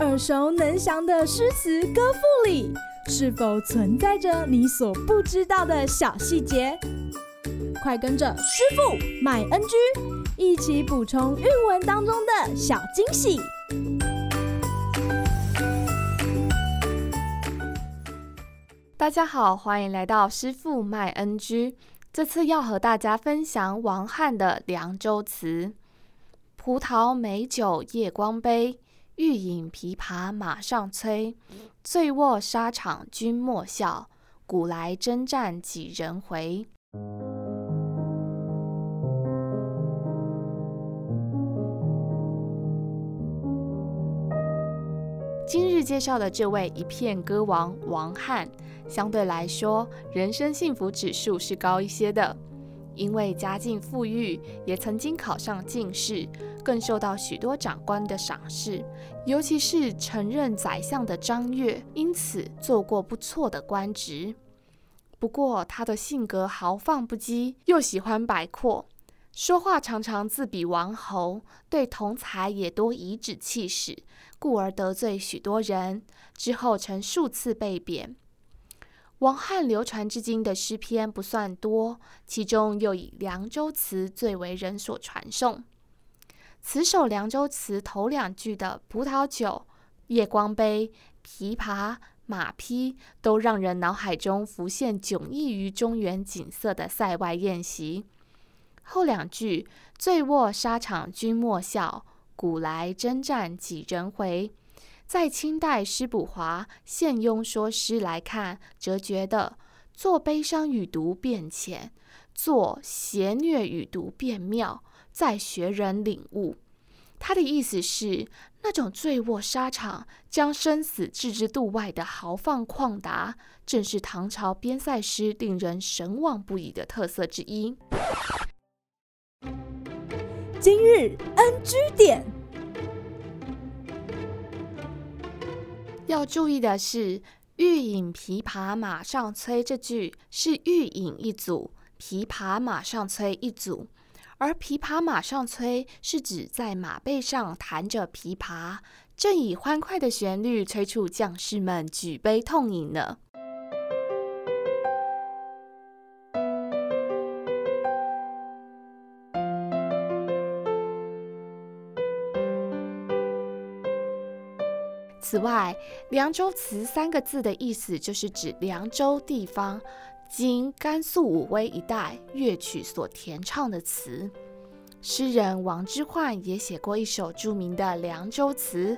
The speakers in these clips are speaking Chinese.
耳熟能详的诗词歌赋里，是否存在着你所不知道的小细节？快跟着师傅麦恩居一起补充韵文当中的小惊喜！大家好，欢迎来到师傅麦恩居。这次要和大家分享王翰的《凉州词》：葡萄美酒夜光杯，欲饮琵琶马上催。醉卧沙场君莫笑，古来征战几人回。今日介绍的这位一片歌王王翰，相对来说，人生幸福指数是高一些的，因为家境富裕，也曾经考上进士，更受到许多长官的赏识，尤其是曾任宰相的张悦，因此做过不错的官职。不过，他的性格豪放不羁，又喜欢摆阔。说话常常自比王侯，对同才也多颐指气使，故而得罪许多人。之后曾数次被贬。王翰流传至今的诗篇不算多，其中又以《凉州词》最为人所传颂。此首《凉州词》头两句的葡萄酒、夜光杯、琵琶、马匹，都让人脑海中浮现迥异于中原景色的塞外宴席。后两句“醉卧沙场君莫笑，古来征战几人回”，在清代施补华《现庸说诗》来看，则觉得作悲伤与读变浅，作谐谑语读变妙，在学人领悟。他的意思是，那种醉卧沙场、将生死置之度外的豪放旷达，正是唐朝边塞诗令人神往不已的特色之一。今日 NG 点，要注意的是，“欲饮琵琶马上催”这句是“欲饮”一组，“琵琶马上催”一组，而“琵琶马上催”是指在马背上弹着琵琶，正以欢快的旋律催促将士们举杯痛饮呢。此外，《凉州词》三个字的意思就是指凉州地方，今甘肃武威一带乐曲所填唱的词。诗人王之涣也写过一首著名的《凉州词》：“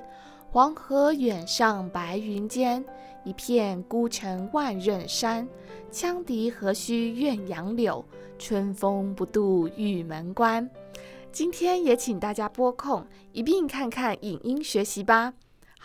黄河远上白云间，一片孤城万仞山。羌笛何须怨杨柳，春风不度玉门关。”今天也请大家拨空一并看看影音学习吧。